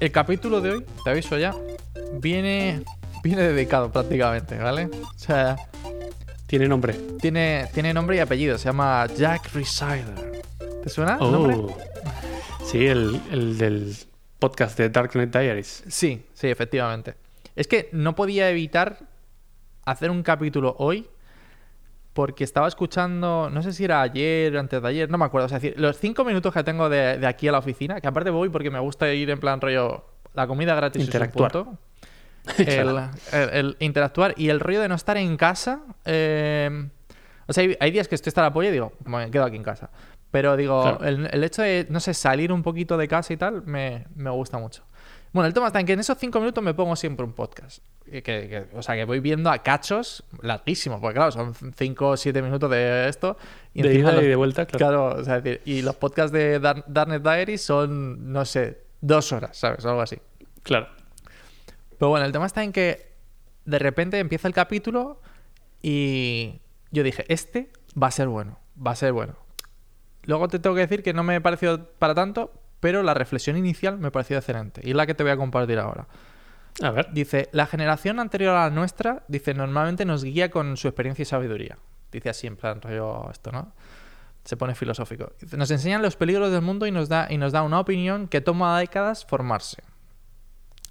el capítulo de hoy, te aviso ya, viene, viene dedicado prácticamente, ¿vale? O sea, Tiene nombre. tiene, tiene nombre y apellido, se llama Jack Resider. ¿Te suena el nombre? Oh. Sí, el, el del podcast de Dark Knight Diaries. Sí, sí, efectivamente. Es que no podía evitar hacer un capítulo hoy porque estaba escuchando, no sé si era ayer o antes de ayer, no me acuerdo. O sea, es decir, los cinco minutos que tengo de, de aquí a la oficina, que aparte voy porque me gusta ir en plan rollo, la comida gratis es un Interactuar. punto. El, el- el interactuar y el rollo de no estar en casa. eh, o sea, hay, hay días que estoy hasta la polla y digo, me quedo aquí en casa. Pero digo, Claro. el, el hecho de, no sé, salir un poquito de casa y tal, me, me gusta mucho. Bueno, el tema está en que en esos cinco minutos me pongo siempre un podcast. Que, que- que- o sea, que voy viendo a cachos larguísimos, porque claro, son cinco o siete minutos de esto. Y de ida los- y de vuelta, claro. Claro, o sea, es decir, y los podcasts de Dar- Darknet Diaries son, no sé, dos horas, ¿sabes? Algo así. Claro. Pero bueno, el tema está en que de repente empieza el capítulo y yo dije, este va a ser bueno, va a ser bueno. Luego te tengo que decir que no me pareció para tanto, pero la reflexión inicial me pareció excelente y es la que te voy a compartir ahora. A ver. Dice, la generación anterior a la nuestra, dice, normalmente nos guía con su experiencia y sabiduría. Dice así, en plan, rollo esto, ¿no? Se pone filosófico. Dice, nos enseñan los peligros del mundo y nos da, y nos da una opinión que toma décadas formarse.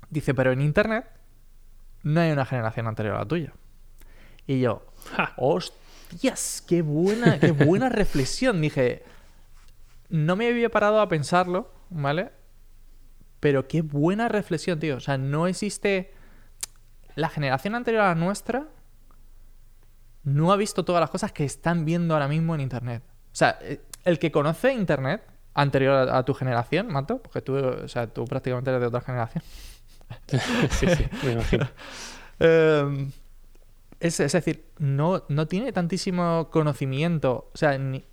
Dice, pero en Internet no hay una generación anterior a la tuya. Y yo, Ja. hostias, qué buena, qué buena reflexión. Dije, no me había parado a pensarlo, ¿vale? Pero qué buena reflexión, tío. O sea, no existe. La generación anterior a la nuestra no ha visto todas las cosas que están viendo ahora mismo en Internet. O sea, eh, el que conoce Internet anterior a, a tu generación, Mato, porque tú, o sea, tú prácticamente eres de otra generación. sí, sí, me imagino. Eh, es, es decir, no, no tiene tantísimo conocimiento. O sea, ni-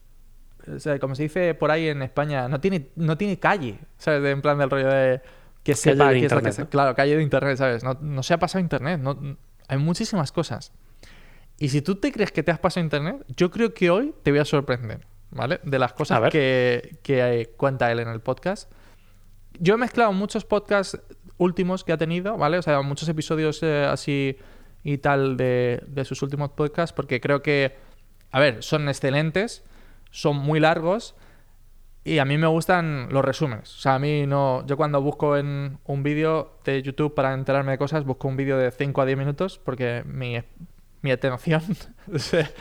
o sea, como se dice por ahí en España, no tiene, no tiene calle. ¿Sabes? De- en plan del rollo de que sepa es que ¿no? Claro, calle de internet, ¿sabes? No, no se ha pasado internet. No, hay muchísimas cosas. Y si tú te crees que te has pasado internet, yo creo que hoy te voy a sorprender, ¿vale? De las cosas que, que eh, cuenta él en el podcast. Yo he mezclado muchos podcasts últimos que ha tenido, ¿vale? O sea, muchos episodios eh, así y tal de, de sus últimos podcasts, porque creo que, a ver, son excelentes, son muy largos y a mí me gustan los resúmenes. O sea, a mí no. Yo cuando busco en un vídeo de YouTube para enterarme de cosas, busco un vídeo de 5 a 10 minutos porque mi, mi atención.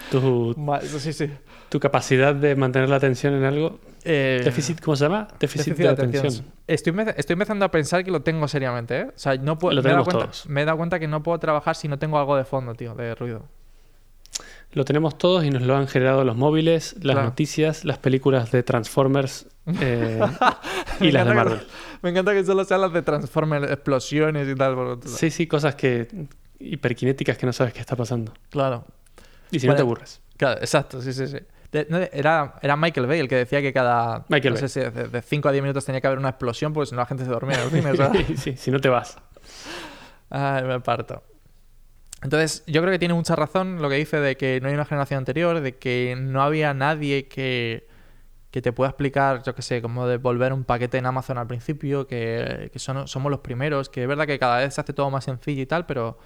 Tu, sí, sí. tu capacidad de mantener la atención en algo. Eh, Déficit, ¿cómo se llama? Déficit, déficit de atención. Estoy, estoy empezando a pensar que lo tengo seriamente, ¿eh? O sea, no puedo, Lo me, he dado tenemos cuenta, todos. me he dado cuenta que no puedo trabajar si no tengo algo de fondo, tío, de ruido. Lo tenemos todos y nos lo han generado los móviles, las Claro. noticias, las películas de Transformers eh, y las de Marvel. que- me encanta que solo sean las de Transformers, explosiones y tal. por- Sí, sí, cosas que hiperkinéticas que no sabes qué está pasando. Claro. Y si no te aburres. Claro, exacto, sí, sí, sí. De- no, era, era Michael Bay el que decía que cada Michael no Bay. sé si de 5 a 10 minutos tenía que haber una explosión, pues si no la gente se dormía en el cine, ¿sabes? sí, si no te vas. Ay, me parto. Entonces, yo creo que tiene mucha razón lo que dice de que no hay una generación anterior, de que no había nadie que, que te pueda explicar, yo qué sé, cómo devolver un paquete en Amazon al principio, que, que somos los primeros, que es verdad que cada vez se hace todo más sencillo y tal, pero,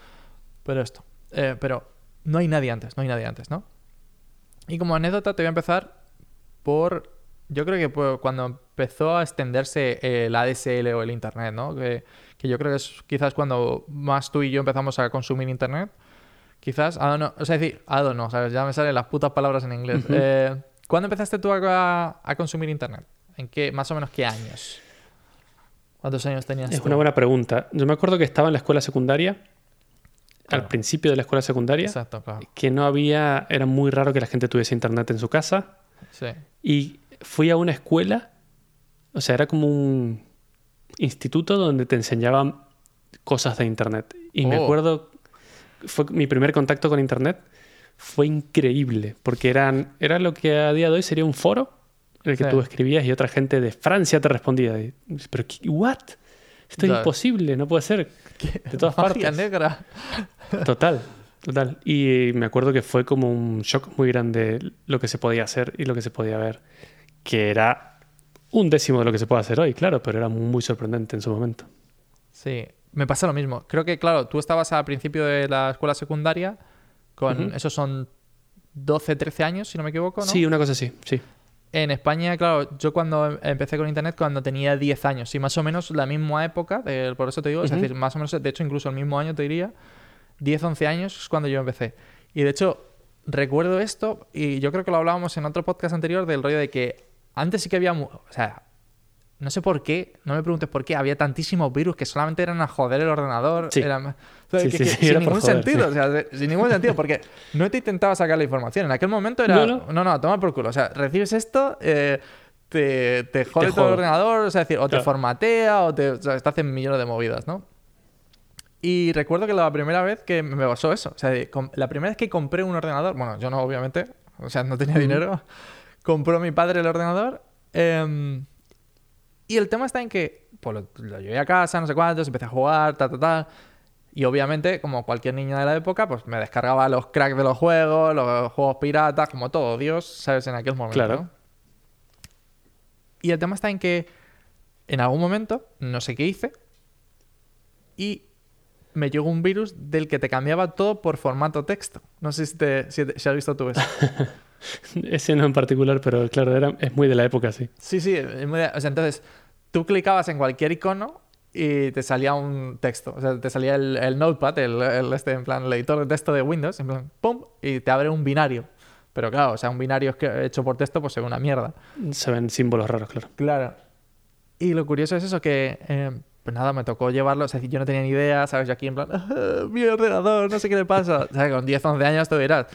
pero esto. Eh, pero no hay nadie antes, no hay nadie antes, ¿no? Y como anécdota te voy a empezar por, yo creo que por cuando empezó a extenderse el ADSL o el Internet, ¿no? Que yo creo que es quizás cuando más tú y yo empezamos a consumir Internet. Quizás, I don't know, o sea, decir, I don't know, ¿sabes? Ya me salen las putas palabras en inglés. Eh, ¿Cuándo empezaste tú a, a consumir Internet? ¿En qué, más o menos qué años? ¿Cuántos años tenías Es tú? una buena pregunta. Yo me acuerdo que estaba en la escuela secundaria, Claro. al principio de la escuela secundaria, Exacto, claro. que no había, era muy raro que la gente tuviese internet en su casa. Sí. Y fui a una escuela, o sea, era como un instituto donde te enseñaban cosas de internet. Y me Oh. acuerdo, fue mi primer contacto con internet, fue increíble, porque eran, era lo que a día de hoy sería un foro en el que Sí. tú escribías y otra gente de Francia te respondía. Y, Pero, ¿qué- ¿what? Esto es imposible, no puede ser. De todas Magia partes. negra. Total, total. Y me acuerdo que fue como un shock muy grande lo que se podía hacer y lo que se podía ver, que era un décimo de lo que se puede hacer hoy, claro, pero era muy sorprendente en su momento. Sí, me pasa lo mismo. Creo que, claro, tú estabas al principio de la escuela secundaria con, Ujú. esos son 12, 13 años, si no me equivoco, ¿no? Sí, una cosa así, sí. En España, claro, yo cuando em- empecé con internet cuando tenía 10 años, y más o menos la misma época, de- por eso te digo, es decir, más o menos, de hecho, incluso el mismo año te diría, 10, 11 años es cuando yo empecé. Y de hecho, recuerdo esto, y yo creo que lo hablábamos en otro podcast anterior, del rollo de que antes sí que había, o sea, no sé por qué, no me preguntes por qué, había tantísimos virus que solamente eran a joder el ordenador. Sí. eran- o sea, Sí, que- sí, que sin era ningún joder, sentido, o sea, sin ningún sentido, porque no te intentaba sacar la información. En aquel momento era, No, no, no. no, toma por culo. O sea, recibes esto, eh, te, te jode Te todo el ordenador, o sea, decir, o te Claro. formatea, o te, o sea, te hacen millones de movidas, ¿no? Y recuerdo que la primera vez que me pasó eso, o sea, la primera vez que compré un ordenador, bueno, yo no, obviamente, o sea, no tenía Ujú. dinero, compró mi padre el ordenador. em, y el tema está en que, pues lo, lo llevé a casa, no sé cuántos, empecé a jugar, tal, tal, tal. Y obviamente, como cualquier niño de la época, pues me descargaba los cracks de los juegos, los juegos piratas, como todo Dios, ¿sabes? En aquel momento. Claro. Y el tema está en que en algún momento, no sé qué hice, y me llegó un virus del que te cambiaba todo por formato texto. No sé si, te, si, te- si has visto tú eso. Ese no en particular, pero claro, era, es muy de la época, sí. Sí, sí. es muy- o sea, entonces, tú clicabas en cualquier icono y te salía un texto. O sea, te salía el, el notepad, el, el este, en plan, editor de texto de Windows, en plan, ¡pum! Y te abre un binario. Pero claro, o sea, un binario hecho por texto, pues se ve una mierda. Se ven símbolos raros, claro. Claro. Y lo curioso es eso, que eh, pues nada, me tocó llevarlo, o sea, yo no tenía ni idea, ¿sabes? Yo aquí en plan, "Ah, mi ordenador, no sé qué le pasa. O sea, con 10, 11 años tú dirás.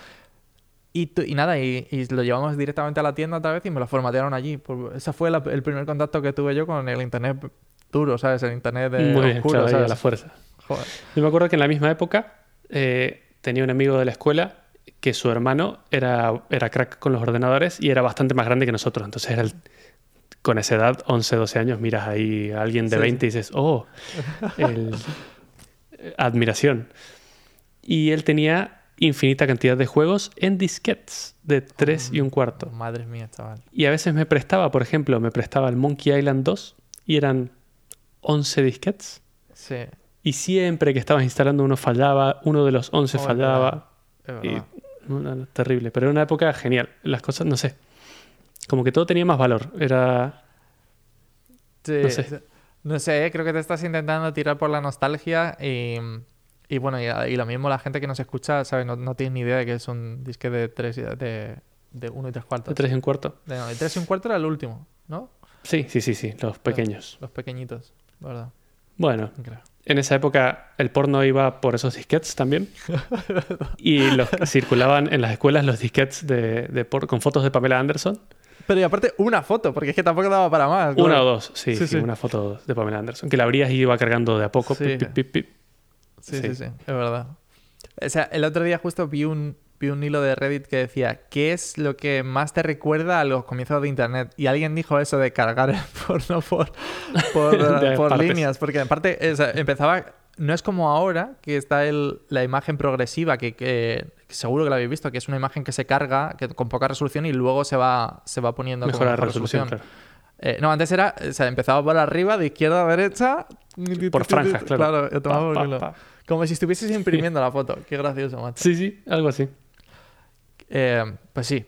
Y, tú- y nada, y, y lo llevamos directamente a la tienda otra vez y me lo formatearon allí. Pues ese fue la- el primer contacto que tuve yo con el internet duro, ¿sabes? El internet de muy bien, oscuro, ahí a ¿sabes? la fuerza. Joder. Yo me acuerdo que en la misma época eh, tenía un amigo de la escuela que su hermano era, era crack con los ordenadores y era bastante más grande que nosotros. Entonces era el- con esa edad, 11, 12 años, miras ahí a alguien de Sí, 20 y dices, oh, el- eh, admiración. Y él tenía infinita cantidad de juegos en disquetes de 3 y un cuarto. Madre mía, chaval. Y a veces me prestaba, por ejemplo, me prestaba el Monkey Island 2 y eran 11 disquetes. Sí, Y siempre que estabas instalando uno fallaba, uno de los 11 Oh, es fallaba. es verdad. no, no, no, terrible. Pero era una época genial. Las cosas, no sé. Como que todo tenía más valor. Era. Sí, No sé. No sé, creo que te estás intentando tirar por la nostalgia y, y bueno, y, y lo mismo la gente que nos escucha, ¿sabes? No, no tiene ni idea de que es un disque de 3 de, de 1 y 3 De cuartos. 3 y un cuarto. De, no, 3 y un cuarto era el último, ¿no? Sí, sí, sí, sí. Los pequeños. Los pequeñitos, la ¿verdad? Bueno, en esa época el porno iba por esos disquetes también. y los, circulaban en las escuelas los disquetes de, de por- con fotos de Pamela Anderson. Pero y aparte una foto, porque es que tampoco daba para más. Una claro. o dos, sí, Sí, una foto de Pamela Anderson. Que la abrías y iba cargando de a poco. Sí. pip, pip, pip. Sí, sí, Sí. sí, es verdad. O sea, el otro día justo vi un, vi un hilo de Reddit que decía, ¿qué es lo que más te recuerda a los comienzos de Internet? Y alguien dijo eso de cargar el porno por, por, partes. líneas, porque en parte o sea, empezaba... No es como ahora, que está el, la imagen progresiva, que, que- que seguro que la habéis visto, que es una imagen que se carga que, con poca resolución y luego se va, se va poniendo con Mejora la mejor resolución, claro. Eh, no, antes era, o sea, empezaba por arriba, de izquierda a derecha. Por franjas, claro. Claro, Pa, pa, pa. Como si estuvieses imprimiendo la foto. Qué gracioso, macho. Sí, sí, algo así. Eh, pues sí.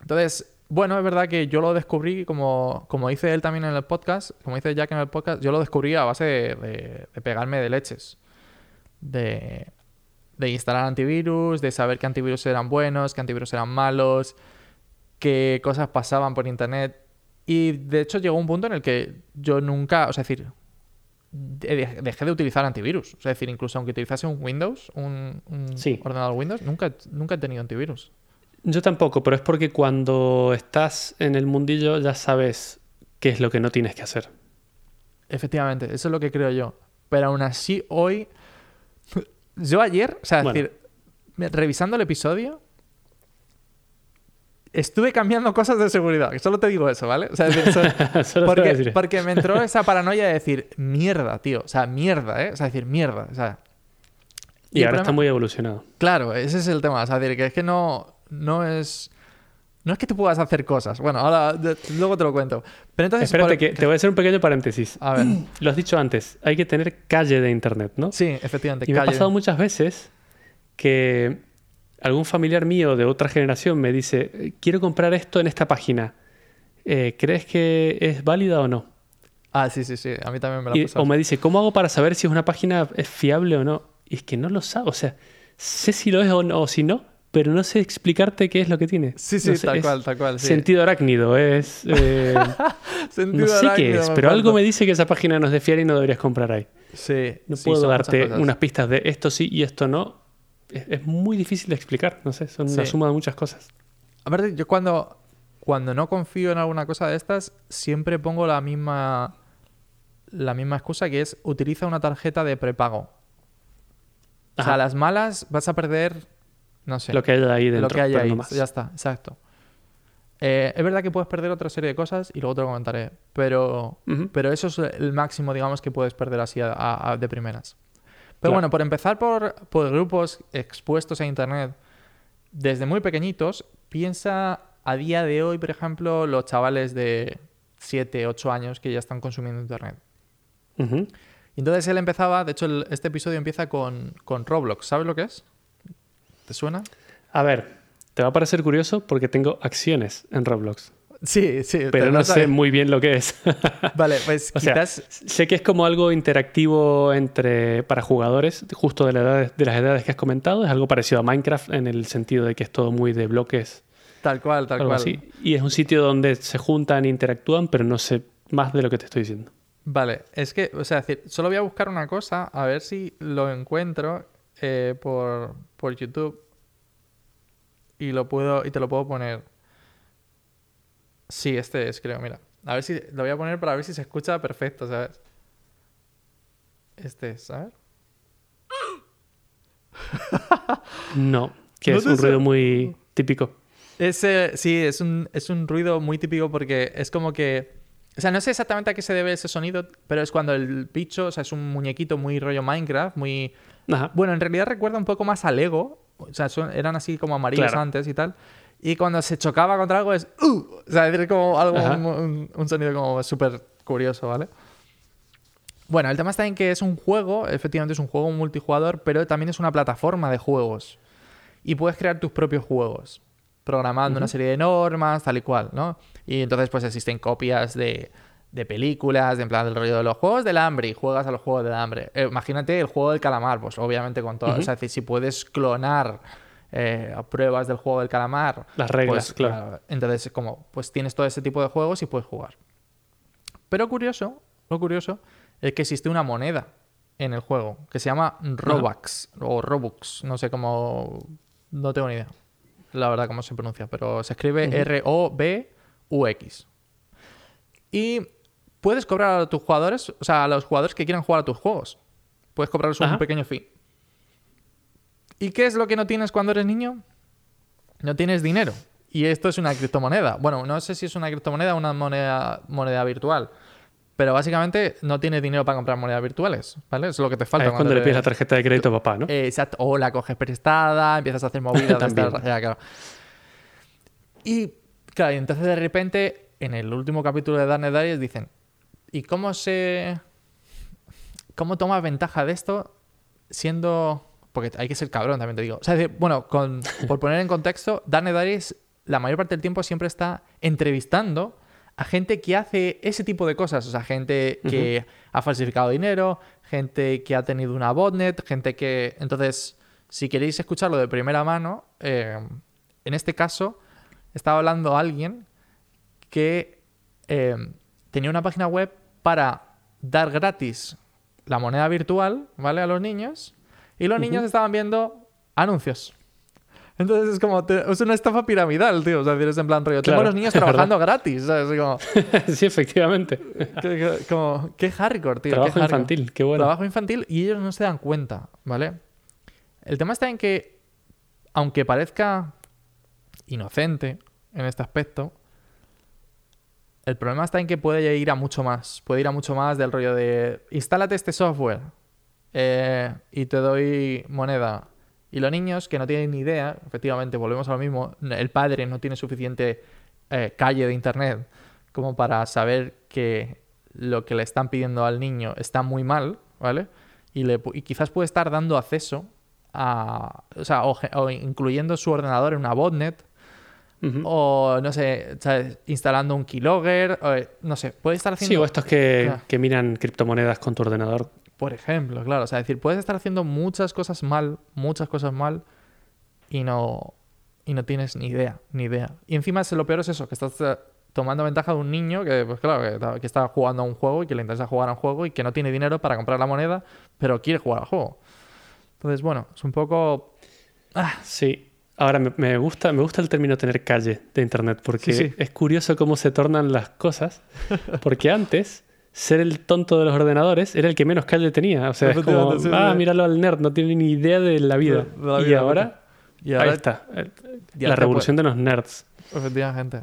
Entonces, bueno, es verdad que yo lo descubrí, como, como dice él también en el podcast, como dice Jack en el podcast, yo lo descubrí a base de, de- de pegarme de leches. De, de instalar antivirus, de saber qué antivirus eran buenos, qué antivirus eran malos, qué cosas pasaban por internet. Y de hecho llegó un punto en el que yo nunca, o sea, es decir, de- dejé de utilizar antivirus. O sea, es decir, incluso aunque utilizase un Windows, un, un Sí. ordenador Windows, nunca, nunca he tenido antivirus. Yo tampoco, pero es porque cuando estás en el mundillo ya sabes qué es lo que no tienes que hacer. Efectivamente, eso es lo que creo yo. Pero aún así, hoy. Yo ayer, o sea, es decir, revisando el episodio, estuve cambiando cosas de seguridad. Solo te digo eso, ¿vale? O sea, es decir, so- Solo a porque, me entró esa paranoia de decir, mierda, tío. O sea, mierda, ¿eh? O sea, decir, mierda. O sea, Y ahora está muy evolucionado. Claro, ese es el tema. O sea, decir, que es que no, no es. no es que tú puedas hacer cosas. Bueno, ahora de- luego te lo cuento. Pero entonces. Espérate, por- que te voy a hacer un pequeño paréntesis. A ver. Lo has dicho antes, hay que tener calle de internet, ¿no? Sí, efectivamente. Y me ha pasado muchas veces que algún familiar mío de otra generación me dice, quiero comprar esto en esta página. Eh, ¿Crees que es válida o no? Ah, sí, sí, sí. A mí también me lo ha Y- o me dice, ¿cómo hago para saber si es una página es fiable o no? Y es que no lo sabe. O sea, sé si lo es o, no, o si no, pero no sé explicarte qué es lo que tiene. Sí, sí, No sé, tal es cual, tal cual. Sí. Sentido arácnido, es... eh, Sentido no sé qué es, pero algo me dice que esa página no es de fiar y no deberías comprar ahí. Sí. No puedo darte unas pistas de esto sí y esto no. Es, es muy difícil de explicar, no sé, son una Sí. suma de muchas cosas. Aparte, yo cuando, cuando no confío en alguna cosa de estas, siempre pongo la misma, la misma excusa que es utiliza una tarjeta de prepago. O sea, a las malas vas a perder, no sé, Lo que haya ahí dentro, lo que hay pero ahí. no más. Ya está, exacto. Eh, es verdad que puedes perder otra serie de cosas y luego te lo comentaré, pero, pero eso es el máximo, digamos, que puedes perder así a- a- a- de primeras. Pero Claro. bueno, por empezar por, por grupos expuestos a Internet desde muy pequeñitos, piensa a día de hoy, por ejemplo, los chavales de 7, 8 años que ya están consumiendo Internet. Entonces él empezaba, de hecho el- este episodio empieza con, con Roblox, ¿sabes lo que es? ¿Te suena? A ver, te va a parecer curioso porque tengo acciones en Roblox, Sí, sí. pero no sé muy bien lo que es. Vale, pues O sea, quizás... sé que es como algo interactivo entre para jugadores, justo de, la edad- de las edades que has comentado. Es algo parecido a Minecraft en el sentido de que es todo muy de bloques, Tal cual, tal algo cual. así. Y es un sitio donde se juntan e interactúan, pero no sé más de lo que te estoy diciendo. Vale, es que, o sea, decir, solo voy a buscar una cosa, a ver si lo encuentro eh, por, por YouTube y lo puedo y te lo puedo poner. Sí, este es, creo, mira. A ver si lo voy a poner para ver si se escucha perfecto, ¿sabes? Este es, ¿sabes? No, que ¿No es un ruido muy típico. Ese, sí, es un, es un ruido muy típico porque es como que. O sea, no sé exactamente a qué se debe ese sonido, pero es cuando el bicho, o sea, es un muñequito muy rollo Minecraft, muy. Ajá. Bueno, en realidad recuerda un poco más al Lego. O sea, son- eran así como amarillos Claro. antes y tal. Y cuando se chocaba contra algo es. ¡Uh! O sea, es como algo, un, sonido como súper curioso, ¿vale? Bueno, el tema está en que es un juego, efectivamente es un juego multijugador, pero también es una plataforma de juegos. Y puedes crear tus propios juegos, programando una serie de normas, tal y cual, ¿no? Y entonces pues existen copias de, de películas, de en plan del rollo de los juegos del hambre y juegas a los juegos del hambre. Eh, imagínate el juego del calamar, pues obviamente con todo, Ujú. o sea, decir, si puedes clonar eh, pruebas del juego del calamar, Las reglas, pues, claro. Entonces, como, pues tienes todo ese tipo de juegos y puedes jugar. Pero curioso, lo curioso es que existe una moneda en el juego que se llama Robux o Robux, no sé cómo, no tengo ni idea, la verdad cómo se pronuncia, pero se escribe Ujú. R-O-B-U-X. Y puedes cobrar a tus jugadores, o sea, a los jugadores que quieran jugar a tus juegos, puedes cobrarles un pequeño fee. ¿Y qué es lo que no tienes cuando eres niño? No tienes dinero. Y esto es una criptomoneda. Bueno, no sé si es una criptomoneda o una moneda, moneda virtual. Pero básicamente no tienes dinero para comprar monedas virtuales, ¿vale? Es lo que te falta. es cuando le te- pides la tarjeta de crédito a papá, ¿no? Eh, exacto. O la coges prestada, empiezas a hacer movidas. También. estas- ya, claro. Y, claro, y entonces de repente, en el último capítulo de Dark Diaries dicen, ¿y cómo se... ¿Cómo tomas ventaja de esto siendo... Porque hay que ser cabrón, también te digo. O sea, decir, bueno, con- por poner en contexto, Dark Diaries la mayor parte del tiempo siempre está entrevistando a gente que hace ese tipo de cosas. O sea, gente que ha falsificado dinero, gente que ha tenido una botnet, gente que... Entonces, si queréis escucharlo de primera mano, eh, en este caso estaba hablando alguien que eh, tenía una página web para dar gratis la moneda virtual, ¿vale? A los niños. Y los niños estaban viendo anuncios. Entonces es como, te- es una estafa piramidal, tío. O sea, es en plan rollo. Tengo a Claro, los niños trabajando gratis. ¿sabes? Es como, sí, efectivamente. que- como, qué hardcore, tío. qué Trabajo hardcore. infantil, qué bueno. Trabajo infantil y ellos no se dan cuenta, ¿vale? El tema está en que, aunque parezca inocente en este aspecto, el problema está en que puede ir a mucho más. Puede ir a mucho más del rollo de, instálate este software eh, y te doy moneda Y los niños que no tienen ni idea, efectivamente, volvemos a lo mismo, el padre no tiene suficiente eh, calle de internet como para saber que lo que le están pidiendo al niño está muy mal, ¿vale? Y, le, y quizás puede estar dando acceso a, o sea, o, incluyendo su ordenador en una botnet, o no sé, instalando un keylogger, o, no sé, puede estar haciendo... Sí, o estos que, que miran criptomonedas con tu ordenador. Por ejemplo, claro, o sea, es decir, puedes estar haciendo muchas cosas mal, muchas cosas mal, y no, y no tienes ni idea, ni idea. Y encima lo peor es eso, que estás eh, tomando ventaja de un niño que, pues claro, que, está jugando a un juego y que le interesa jugar a un juego y que no tiene dinero para comprar la moneda, pero quiere jugar al juego. Entonces, bueno, es un poco... Ah. Sí. Ahora, me, gusta, me gusta el término tener calle de Internet, porque es curioso cómo se tornan las cosas, porque antes ser el tonto de los ordenadores era el que menos calle tenía. O sea, es como, ah, míralo al nerd, no tiene ni idea de la vida. y, ahora, y, ahora, ahí está, la revolución de los nerds. Efectivamente.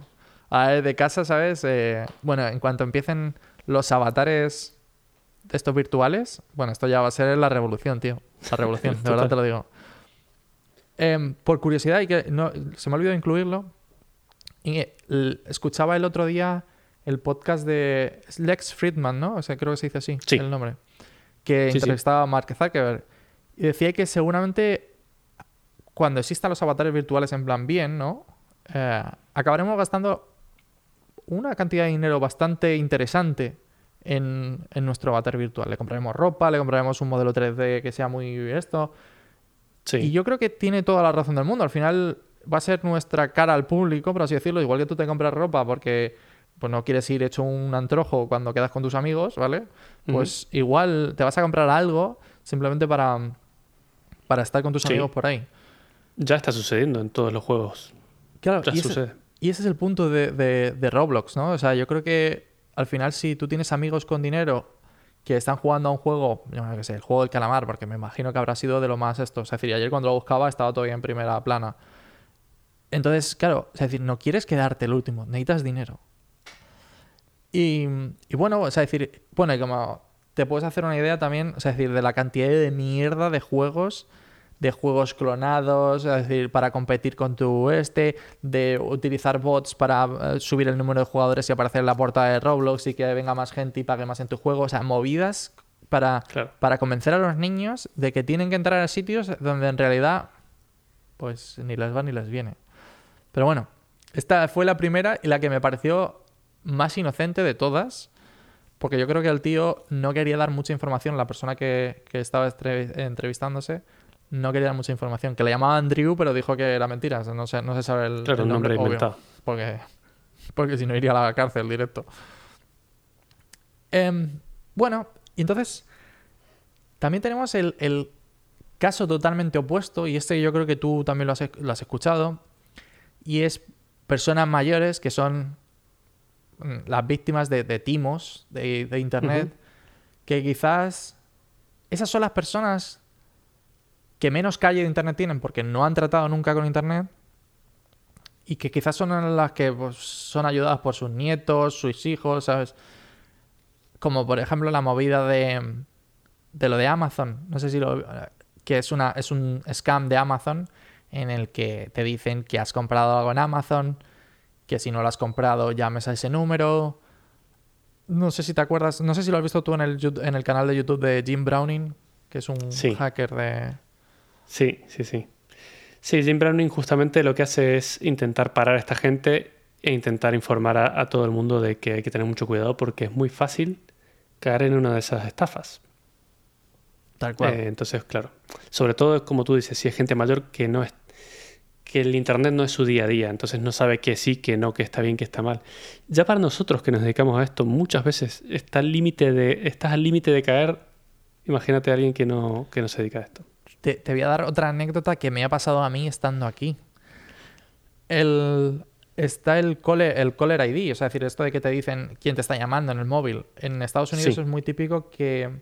A ver, de casa, ¿sabes? Eh, bueno, en cuanto empiecen los avatares de estos virtuales, bueno, esto ya va a ser la revolución, tío. La revolución, de verdad te lo digo. Em, por curiosidad, y que no, se me ha olvidado incluirlo, y, escuchaba el otro día el podcast de Lex Friedman, ¿no? O sea, creo que se dice así el nombre. Que entrevistaba a Mark Zuckerberg. Y decía que seguramente cuando existan los avatares virtuales en plan bien, ¿no? Eh, acabaremos gastando una cantidad de dinero bastante interesante en, nuestro avatar virtual. Le compraremos ropa, le compraremos un modelo 3D que sea muy esto. Y yo creo que tiene toda la razón del mundo. Al final va a ser nuestra cara al público, por así decirlo. Igual que tú te compras ropa porque pues no quieres ir hecho un antrojo cuando quedas con tus amigos, ¿vale? Pues igual te vas a comprar algo simplemente para, para estar con tus amigos por ahí. Ya está sucediendo en todos los juegos. Claro, ya y sucede. Ese, y ese es el punto de, de, Roblox, ¿no? O sea, yo creo que al final si tú tienes amigos con dinero que están jugando a un juego, yo no sé, el juego del calamar, porque me imagino que habrá sido de lo más esto. Es decir, ayer cuando lo buscaba estaba todavía en primera plana. Entonces, claro, es decir, no quieres quedarte el último, necesitas dinero. Y, bueno, o sea, decir, bueno, y como te puedes hacer una idea también, o sea, decir, de la cantidad de mierda de juegos, de juegos clonados, es decir, para competir con tu este, de utilizar bots para eh, subir el número de jugadores y aparecer en la portada de Roblox y que venga más gente y pague más en tu juego, o sea, movidas para, para convencer a los niños de que tienen que entrar a sitios donde en realidad, pues ni les va ni les viene. Pero bueno, esta fue la primera y la que me pareció más inocente de todas, porque yo creo que el tío no quería dar mucha información, la persona que, estaba entrevistándose no quería dar mucha información, que le llamaban Drew, pero dijo que era mentira, no se, no se sabe el, nombre, inventado. Porque, porque si no iría a la cárcel directo. Em, bueno, y entonces también tenemos el, caso totalmente opuesto, y este yo creo que tú también lo has, lo has escuchado, y es personas mayores que son las víctimas de, timos de, Internet, que quizás esas son las personas que menos calle de Internet tienen porque no han tratado nunca con Internet y que quizás son las que pues, son ayudadas por sus nietos, sus hijos, ¿sabes? Como por ejemplo la movida de, de lo de Amazon. No sé si lo... que es, una, es un scam de Amazon en el que te dicen que has comprado algo en Amazon que si no lo has comprado llames a ese número. No sé si te acuerdas, no sé si lo has visto tú en el, en el canal de YouTube de Jim Browning, que es un hacker de... Sí, sí, sí. Sí, Jim Browning justamente lo que hace es intentar parar a esta gente e intentar informar a, todo el mundo de que hay que tener mucho cuidado porque es muy fácil caer en una de esas estafas. Tal cual. Eh, entonces, claro. Sobre todo, como tú dices, si es gente mayor que no es que el Internet no es su día a día, entonces no sabe que sí, que no, que está bien, que está mal. Ya para nosotros que nos dedicamos a esto, muchas veces está al límite de, estás al límite de caer. Imagínate a alguien que no, que no se dedica a esto. Te, voy a dar otra anécdota que me ha pasado a mí estando aquí. El, está el caller, el caller ID, o sea, decir, esto de que te dicen quién te está llamando en el móvil. En Estados Unidos es muy típico que...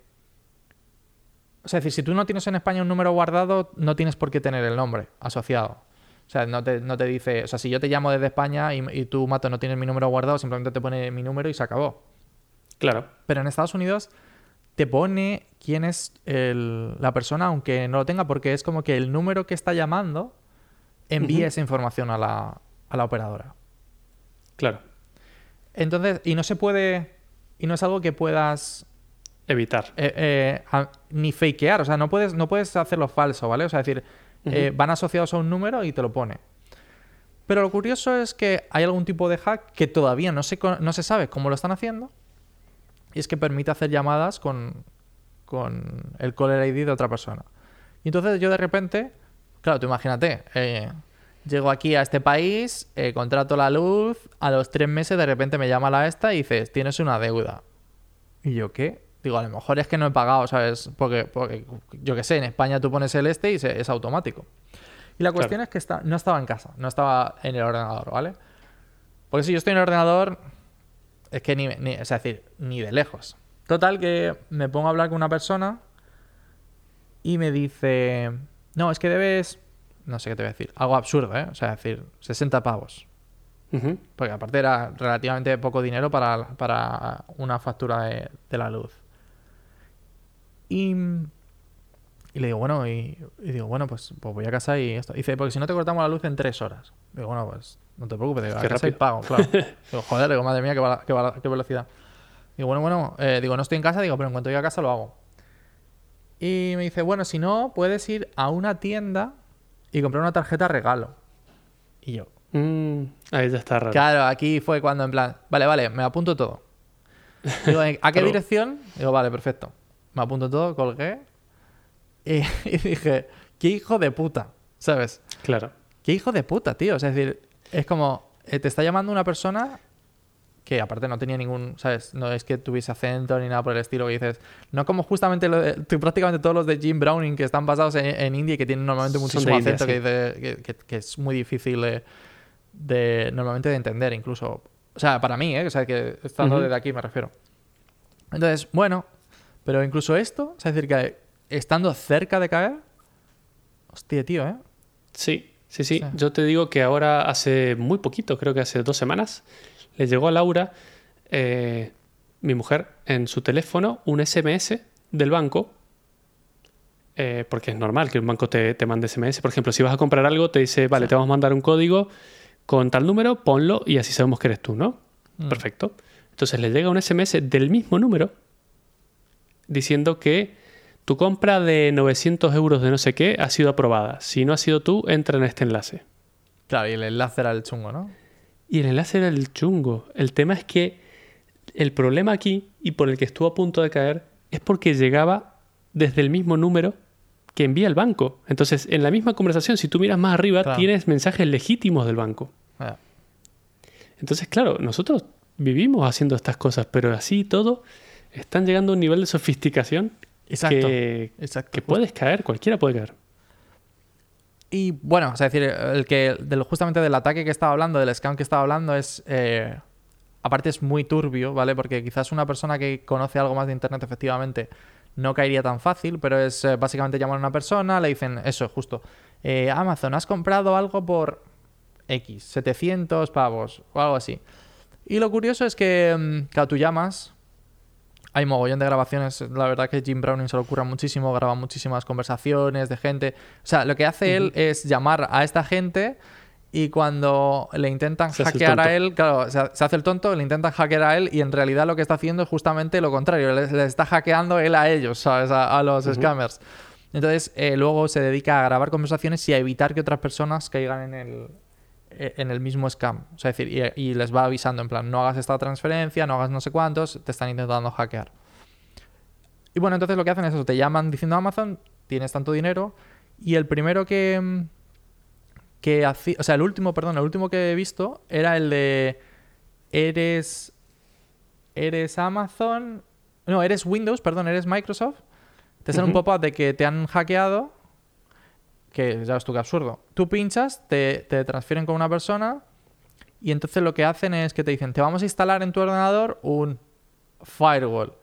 O sea, es decir, si tú no tienes en España un número guardado, no tienes por qué tener el nombre asociado. O sea, no te, no te dice, o sea, si yo te llamo desde España y, tú, Mato, no tienes mi número guardado, simplemente te pone mi número y se acabó. Claro. Pero en Estados Unidos te pone quién es el- la persona, aunque no lo tenga, porque es como que el número que está llamando envía esa información a la, a la operadora. Claro. Entonces, y no se puede, y no es algo que puedas Evitar. eh, eh, a- ni fakear, o sea, no puedes, no puedes hacerlo falso, ¿vale? O sea, eh, van asociados a un número y te lo pone. Pero lo curioso es que hay algún tipo de hack que todavía no se, no se sabe cómo lo están haciendo, y es que permite hacer llamadas con, con el caller ID de otra persona. Y entonces yo de repente, claro, tú imagínate, eh, llego aquí a este país, eh, contrato la luz, a los tres meses de repente me llama la esta y dices, tienes una deuda. ¿Y yo qué? Digo, a lo mejor es que no he pagado, ¿sabes? Porque, porque yo qué sé, en España tú pones el este y se- es automático. Y la cuestión es que está, no estaba en casa, no estaba en el ordenador, ¿vale? Porque si yo estoy en el ordenador, es que ni, ni- es decir, ni de lejos. Total, que me pongo a hablar con una persona y me dice, no, es que debes, no sé qué te voy a decir, algo absurdo, ¿eh? O sea, decir, 60 pavos. Porque aparte era relativamente poco dinero para, para una factura de, de la luz. Y, y le digo, bueno, y, y digo, bueno, pues, pues voy a casa y esto. Dice, porque si no te cortamos la luz en tres horas. Digo, bueno, pues no te preocupes, digo, a casa y pago, claro. digo, joder, digo, madre mía, qué, vala- qué vala- qué velocidad. Digo, bueno, bueno, eh, digo, no estoy en casa, digo, pero en cuanto llegue a casa lo hago. Y me dice, bueno, si no, puedes ir a una tienda y comprar una tarjeta regalo. Y yo, Mm, ahí ya está raro. Claro, aquí fue cuando en plan, vale, vale, me apunto todo. Digo, ¿a qué dirección? Digo, vale, perfecto. Me apunto todo, colgué. Y, y dije, qué hijo de puta, ¿sabes? Claro. Qué hijo de puta, tío. O sea, es decir, es como, eh, te está llamando una persona que aparte no tenía ningún, ¿sabes? No es que tuviese acento ni nada por el estilo que dices. No como justamente lo de- prácticamente todos los de Jim Browning que están basados en, en India y que tienen normalmente muchísimo India, acento sí. que, dice- que, que- que es muy difícil de, de- normalmente de entender incluso. O sea, para mí, ¿eh? O sea, que estando desde aquí me refiero. Entonces, bueno, pero incluso esto, es decir, que estando cerca de caer, hostia, tío, ¿eh? Sí, sí, sí, Sí. Yo te digo que ahora hace muy poquito, creo que hace dos semanas, le llegó a Laura, eh, mi mujer, en su teléfono un SMS del banco. eh, porque es normal que un banco te, te mande SMS. Por ejemplo, si vas a comprar algo, te dice, vale, te vamos a mandar un código con tal número, ponlo y así sabemos que eres tú, ¿no? Mm. Perfecto. Entonces le llega un SMS del mismo número diciendo que tu compra de 900 euros de no sé qué ha sido aprobada. Si no ha sido tú, entra en este enlace. Claro, y el enlace era el chungo, ¿no? Y el enlace era el chungo. El tema es que el problema aquí y por el que estuvo a punto de caer es porque llegaba desde el mismo número que envía el banco. Entonces, en la misma conversación, si tú miras más arriba, Claro. tienes mensajes legítimos del banco. Ah, Entonces, claro, nosotros vivimos haciendo estas cosas, pero así y todo están llegando a un nivel de sofisticación Exacto. que, Exacto. que puedes caer, cualquiera puede caer. Y bueno, o sea, es decir, el que justamente del ataque que estaba hablando, del scam que estaba hablando, es. eh, aparte, es muy turbio, ¿vale? Porque quizás una persona que conoce algo más de internet, efectivamente, no caería tan fácil, pero es eh, básicamente llamar a una persona, le dicen eso, justo. eh, Amazon, has comprado algo por X, 700 pavos o algo así. Y lo curioso es que, mm, claro, tú llamas, hay mogollón de grabaciones. La verdad que Jim Browning se lo ocurra muchísimo, graba muchísimas conversaciones de gente. O sea, lo que hace él es llamar a esta gente y cuando le intentan Se hackear a él, claro, se, hace el tonto, le intentan hackear a él y en realidad lo que está haciendo es justamente lo contrario. Le, le está hackeando él a ellos, ¿sabes? A, a los scammers. Entonces, eh, luego se dedica a grabar conversaciones y a evitar que otras personas caigan en el, en el mismo scam. O sea, es decir, y, y les va avisando en plan, no hagas esta transferencia, no hagas no sé cuántos, te están intentando hackear. Y bueno, entonces lo que hacen es eso, te llaman diciendo Amazon, tienes tanto dinero, y el primero que... que hacía, o sea, el último, perdón, el último que he visto era el de eres eres Amazon, no, eres Windows, perdón, eres Microsoft. Te sale un Ujú. pop-up de que te han hackeado, que ya ves tú qué absurdo. Tú pinchas, te, te transfieren con una persona y entonces lo que hacen es que te dicen, te vamos a instalar en tu ordenador un firewall,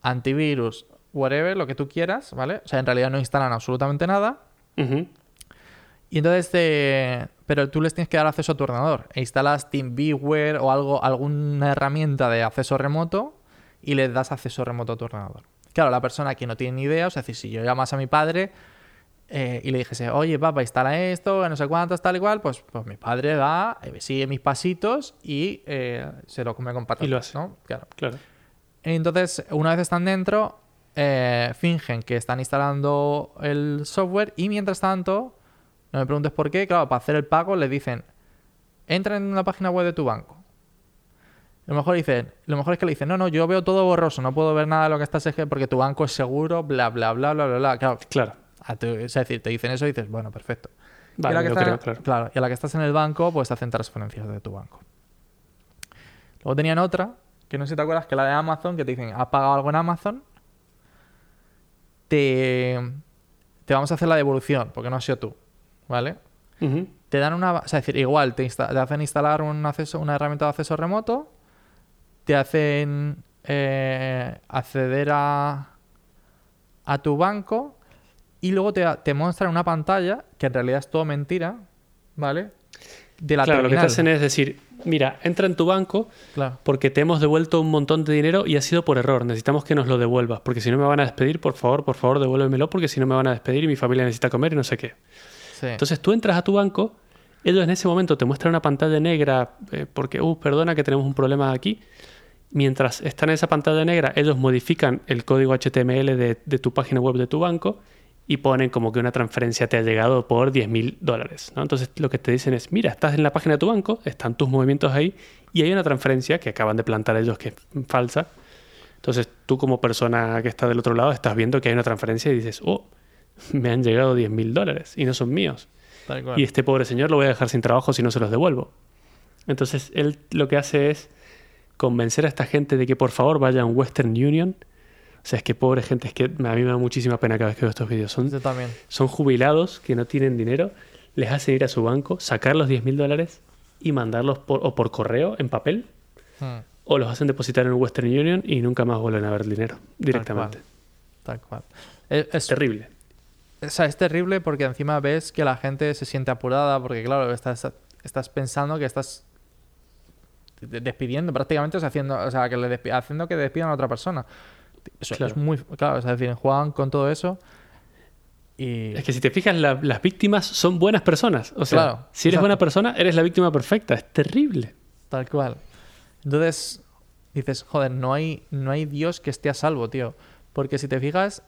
antivirus, whatever, lo que tú quieras, ¿vale? O sea, en realidad no instalan absolutamente nada. Y entonces te... Pero tú les tienes que dar acceso a tu ordenador. E instalas TeamViewer o algo, alguna herramienta de acceso remoto y les das acceso remoto a tu ordenador. claro, la persona que no tiene ni idea, o sea, si yo llamas a mi padre eh, y le dijese, oye, papá, instala esto, no sé cuántos, tal y cual, pues, pues mi padre va, eh, sigue mis pasitos y eh, se lo come con patatas, Y lo hace. ¿no? Claro. Claro. Entonces, una vez están dentro, eh, fingen que están instalando el software y mientras tanto, no me preguntes por qué, claro, para hacer el pago le dicen, entra en la página web de tu banco. Lo mejor dicen, lo mejor es que le dicen, no, no, yo veo todo borroso, no puedo ver nada de lo que estás porque tu banco es seguro, bla, bla, bla, bla, bla, bla. Claro, Claro. A tu- es decir, te dicen eso y dices, bueno, perfecto. y, a la que lo está- creo, claro. claro, y a la que estás en el banco, pues te hacen transferencias de tu banco. Luego tenían otra, que no sé si te acuerdas, que la de Amazon, que te dicen, has pagado algo en Amazon, te, te vamos a hacer la devolución, porque no has sido tú, ¿vale? Te dan una... O sea, es decir, igual, te, insta- te hacen instalar un acceso, una herramienta de acceso remoto, te hacen eh, acceder a, a tu banco y luego te, te muestran una pantalla, que en realidad es todo mentira, ¿vale? De la Claro, lo que te terminal. hacen es decir, mira, entra en tu banco Claro. porque te hemos devuelto un montón de dinero y ha sido por error. Necesitamos que nos lo devuelvas, porque si no me van a despedir, por favor, por favor, devuélvemelo, porque si no me van a despedir y mi familia necesita comer y no sé qué. Sí. Entonces tú entras a tu banco, ellos en ese momento te muestran una pantalla negra eh, porque, uh, perdona que tenemos un problema aquí. Mientras están en esa pantalla negra, ellos modifican el código HTML de, de tu página web de tu banco y ponen como que una transferencia te ha llegado por 10 mil dólares. ¿no? Entonces lo que te dicen es, mira, estás en la página de tu banco, están tus movimientos ahí y hay una transferencia que acaban de plantar ellos que es falsa. Entonces tú como persona que está del otro lado estás viendo que hay una transferencia y dices, oh, me han llegado 10 mil dólares y no son míos. Y este pobre señor lo voy a dejar sin trabajo si no se los devuelvo. Entonces él lo que hace es convencer a esta gente de que por favor vaya a un Western Union. O sea, es que pobre gente, es que a mí me da muchísima pena cada vez que veo estos vídeos. Son, Yo también. son jubilados que no tienen dinero, les hacen ir a su banco, sacar los 10 mil dólares y mandarlos por, o por correo en papel Hmm, o los hacen depositar en Western Union y nunca más vuelven a ver dinero directamente. Tal cual. Es, es- Terrible. o sea, es terrible porque encima ves que la gente se siente apurada porque, claro, estás, estás pensando que estás de- despidiendo prácticamente, o sea, haciendo, o sea, que le haciendo que despidan a otra persona. Eso Claro. es muy... Claro, es decir, juegan con todo eso y... Es que si te fijas, la- las víctimas son buenas personas. O sea, Claro, si eres exacto. buena persona, eres la víctima perfecta. Es terrible. Tal cual. Entonces, dices, joder, no hay, no hay Dios que esté a salvo, tío. Porque si te fijas,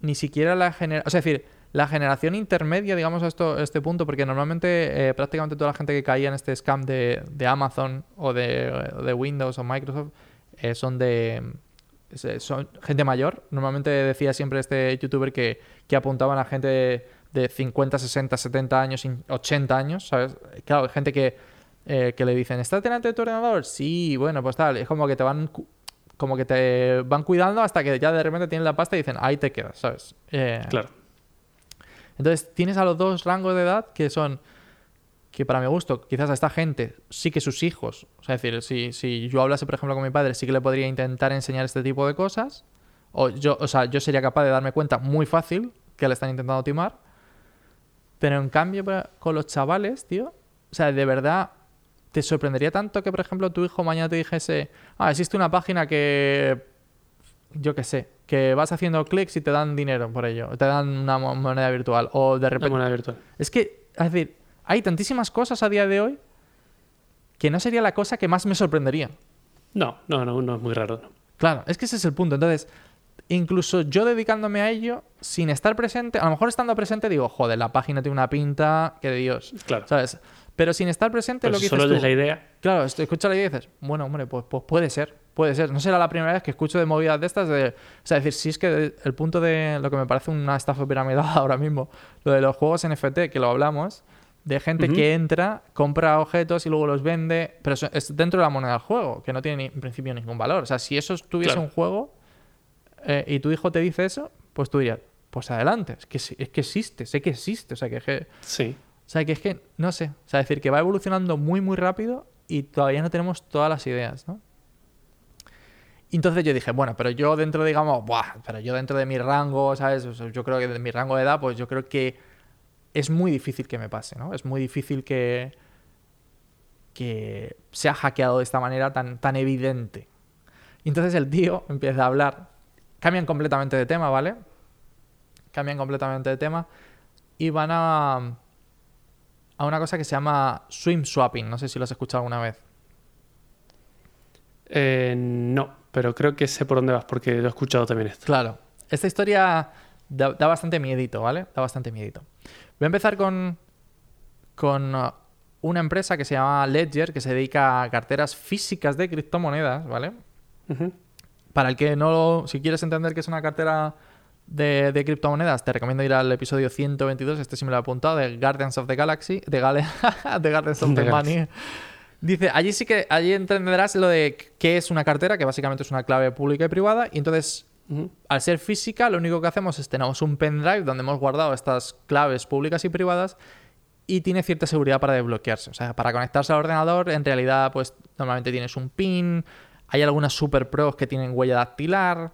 ni siquiera la generación... O sea, es decir, la generación intermedia, digamos, a, esto, a este punto, porque normalmente eh, prácticamente toda la gente que caía en este scam de, de Amazon o de, o de Windows o Microsoft eh, son de... es- Son gente mayor. Normalmente decía siempre este youtuber que, que apuntaban a gente de, de 50, 60, 70 años, in- 80 años, ¿sabes? Claro, gente que, eh, que le dicen, ¿estás delante de tu ordenador? Sí, bueno, pues tal. Es como que te van como que te van cuidando hasta que ya de repente tienen la pasta y dicen, ahí te quedas, ¿sabes? Eh, Claro. entonces tienes a los dos rangos de edad que son, que para mi gusto, quizás a esta gente sí que sus hijos, o sea, es decir, si, si yo hablase, por ejemplo, con mi padre, sí que le podría intentar enseñar este tipo de cosas, o yo, o sea, yo sería capaz de darme cuenta muy fácil que le están intentando timar, pero en cambio con los chavales, tío, o sea, de verdad, ¿te sorprendería tanto que, por ejemplo, tu hijo mañana te dijese, ah, existe una página que, yo qué sé, que vas haciendo clics y te dan dinero por ello, te dan una mo- moneda virtual, o de repente... moneda virtual. Es que, es decir, hay tantísimas cosas a día de hoy que no sería la cosa que más me sorprendería. No, no, no, no es muy raro. no. Claro, es que ese es el punto. Entonces, incluso yo dedicándome a ello, sin estar presente, a lo mejor estando presente digo, joder, la página tiene una pinta que de Dios, Claro. ¿sabes? Pero sin estar presente, lo que solo dices es tú, la idea. Claro, escuchas la idea y dices, bueno, hombre, pues, pues puede ser, puede ser. No será la primera vez que escucho de movidas de estas. De, o sea, decir, si es que el punto de lo que me parece una estafa piramidal ahora mismo, lo de los juegos NFT, que lo hablamos, de gente que entra, compra objetos y luego los vende, pero eso es dentro de la moneda del juego, que no tiene ni- en principio ningún valor. O sea, si eso tuviese Claro. un juego eh, y tu hijo te dice eso, pues tú dirías, pues adelante, es que, sí- es que existe, sé que existe, o sea, que, es que Sí. o sea, que es que, no sé. O sea, decir que va evolucionando muy, muy rápido y todavía no tenemos todas las ideas, ¿no? Entonces yo dije, bueno, pero yo dentro, digamos, buah, pero yo dentro de mi rango, ¿sabes? Yo creo que de mi rango de edad, pues yo creo que es muy difícil que me pase, ¿no? Es muy difícil que, que sea hackeado de esta manera tan, tan evidente. Y entonces el tío empieza a hablar cambian completamente de tema, ¿vale? Cambian completamente de tema y van a, a una cosa que se llama swim swapping. No sé si lo has escuchado alguna vez. Eh, no, pero creo que sé por dónde vas porque lo he escuchado también esto. Claro. Esta historia da, da bastante miedito, ¿vale? Da bastante miedito. Voy a empezar con, con uh, una empresa que se llama Ledger, que se dedica a carteras físicas de criptomonedas, ¿vale? Para el que no, si quieres entender qué es una cartera de, de criptomonedas, te recomiendo ir al episodio 122, este sí me lo he apuntado, de Guardians of the Galaxy, de, Gale- de Guardians of The the. Money. Dice, allí sí que, allí entenderás lo de qué es una cartera, que básicamente es una clave pública y privada, y entonces Al ser física, lo único que hacemos es tenemos un pendrive donde hemos guardado estas claves públicas y privadas y tiene cierta seguridad para desbloquearse. O sea, para conectarse al ordenador, en realidad, pues normalmente tienes un pin. Hay algunas super pros que tienen huella dactilar.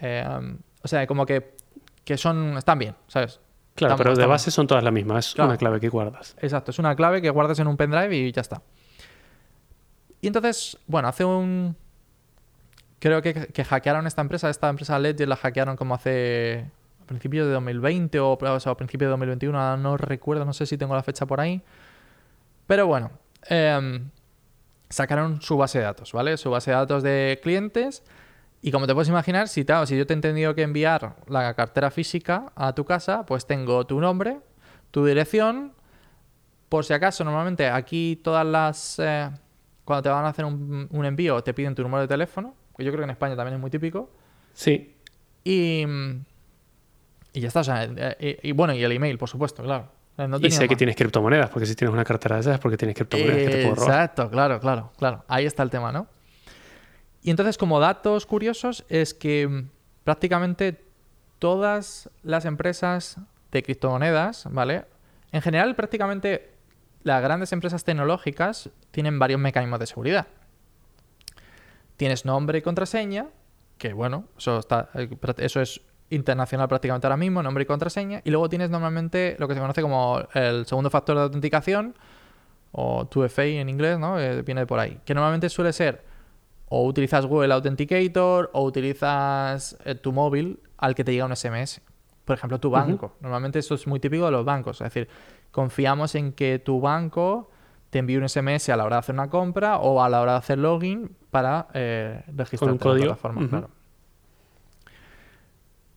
eh, o sea, como que, que son. están bien, ¿sabes? Claro, pero de base son todas las mismas. Es Claro. una clave que guardas. Exacto, es una clave que guardas en un pendrive y ya está. Y entonces, bueno, hace un... Creo que, que hackearon esta empresa, esta empresa Ledger la hackearon como hace... a principios de 2020 o, o sea, a principios de 2021, ahora no recuerdo, no sé si tengo la fecha por ahí. Pero bueno, em, sacaron su base de datos, ¿vale? Su base de datos de clientes. Y como te puedes imaginar, si, te- si yo te he entendido que enviar la cartera física a tu casa, pues tengo tu nombre, tu dirección. Por si acaso, normalmente aquí todas las... eh, cuando te van a hacer un, envío te piden tu número de teléfono, yo creo que en España también es muy típico. Sí, Y, y ya está. o sea, eh, y, y bueno, y el email, por supuesto, claro. Eh, No y sé que más. tienes criptomonedas, porque si tienes una cartera de esas es porque tienes criptomonedas que te puedo robar. Exacto, claro, claro, claro. Ahí está el tema, ¿no? Y entonces, como datos curiosos, es que mm, prácticamente todas las empresas de criptomonedas, ¿vale? En general, prácticamente las grandes empresas tecnológicas tienen varios mecanismos de seguridad. Tienes nombre y contraseña, que bueno, eso, está, eh, eso es internacional prácticamente ahora mismo, nombre y contraseña. Y luego tienes normalmente lo que se conoce como el segundo factor de autenticación, o 2FA en inglés, ¿no? Eh, viene por ahí. Que normalmente suele ser o utilizas Google Authenticator o utilizas eh, tu móvil al que te llega un SMS. Por ejemplo, tu banco. Normalmente eso es muy típico de los bancos. Es decir, confiamos en que tu banco te envíe un SMS a la hora de hacer una compra o a la hora de hacer login para eh, registrarte en la código. plataforma. Claro.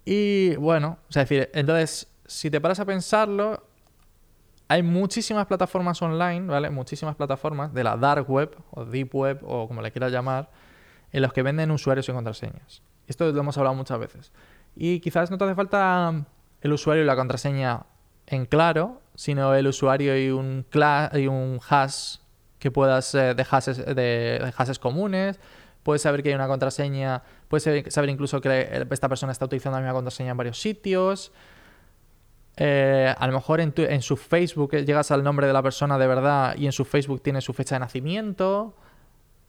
Y bueno, o sea, es decir, entonces, si te paras a pensarlo, hay muchísimas plataformas online, ¿vale? Muchísimas plataformas de la dark web o deep web o como le quieras llamar, en los que venden usuarios y contraseñas. Esto lo hemos hablado muchas veces. Y quizás no te hace falta el usuario y la contraseña en claro, sino el usuario y un, y un hash que puedas eh, de, hashes, de, de hashes comunes. Puedes saber que hay una contraseña, puedes saber- incluso que esta persona está utilizando la misma contraseña en varios sitios. Eh, a lo mejor en, tu- en su Facebook eh, llegas al nombre de la persona de verdad y en su Facebook tiene su fecha de nacimiento.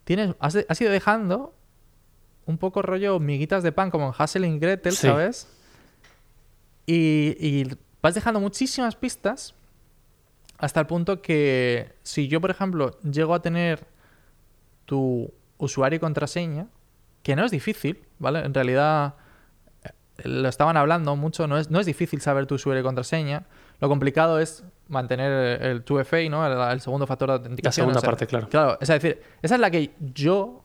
Tienes, has, has ido dejando un poco rollo miguitas de pan como en Hassel y Gretel, Sí. ¿sabes? Y, y vas dejando muchísimas pistas hasta el punto que si yo, por ejemplo, llego a tener tu usuario y contraseña, que no es difícil, ¿vale? En realidad eh, lo estaban hablando mucho, no es, no es difícil saber tu usuario y contraseña. Lo complicado es mantener el 2FA, ¿no? El, el segundo factor de La autenticación. segunda o sea, parte, claro. Claro, es decir, esa es la que yo,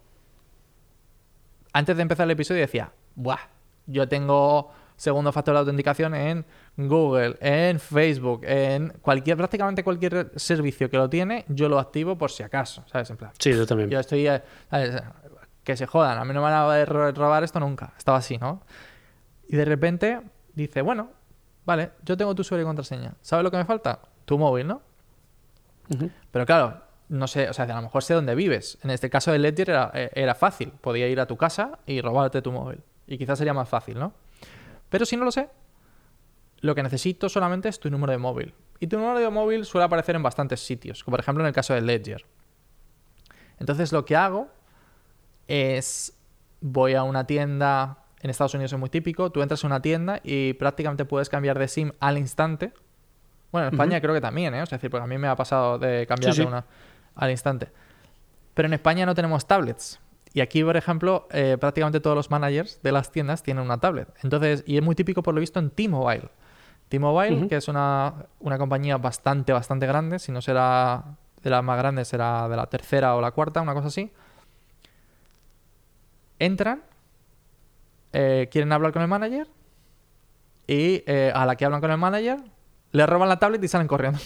antes de empezar el episodio, decía, ¡buah! Yo tengo segundo factor de autenticación en Google, en Facebook, en cualquier, prácticamente cualquier servicio que lo tiene, yo lo activo por si acaso, ¿sabes? En plan, Sí, yo también. yo estoy. eh, ¿sabes? Que se jodan, a mí no me van a ro- robar esto nunca. Estaba así, ¿no? Y de repente dice, bueno, vale, yo tengo tu usuario y contraseña. ¿Sabes lo que me falta? Tu móvil, ¿no? Pero claro, no sé, o sea, a lo mejor sé dónde vives. En este caso de Ledger era, eh, era fácil. Podía ir a tu casa y robarte tu móvil. Y quizás sería más fácil, ¿no? Pero si no lo sé, lo que necesito solamente es tu número de móvil. Y tu número de móvil suele aparecer en bastantes sitios, como por ejemplo en el caso de Ledger. Entonces lo que hago es voy a una tienda, en Estados Unidos es muy típico, tú entras a una tienda y prácticamente puedes cambiar de SIM al instante. Bueno, en España creo que también, ¿eh? O sea, es decir, porque a mí me ha pasado de cambiar Sí, de una al instante. Pero en España no tenemos tablets. Y aquí, por ejemplo, eh, prácticamente todos los managers de las tiendas tienen una tablet. Entonces, y es muy típico por lo visto en T-Mobile. T-Mobile, que es una, una compañía bastante, bastante grande, si no será de las más grandes, será de la tercera o la cuarta, una cosa así. Entran, eh, quieren hablar con el manager y eh, a la que hablan con el manager le roban la tablet y salen corriendo.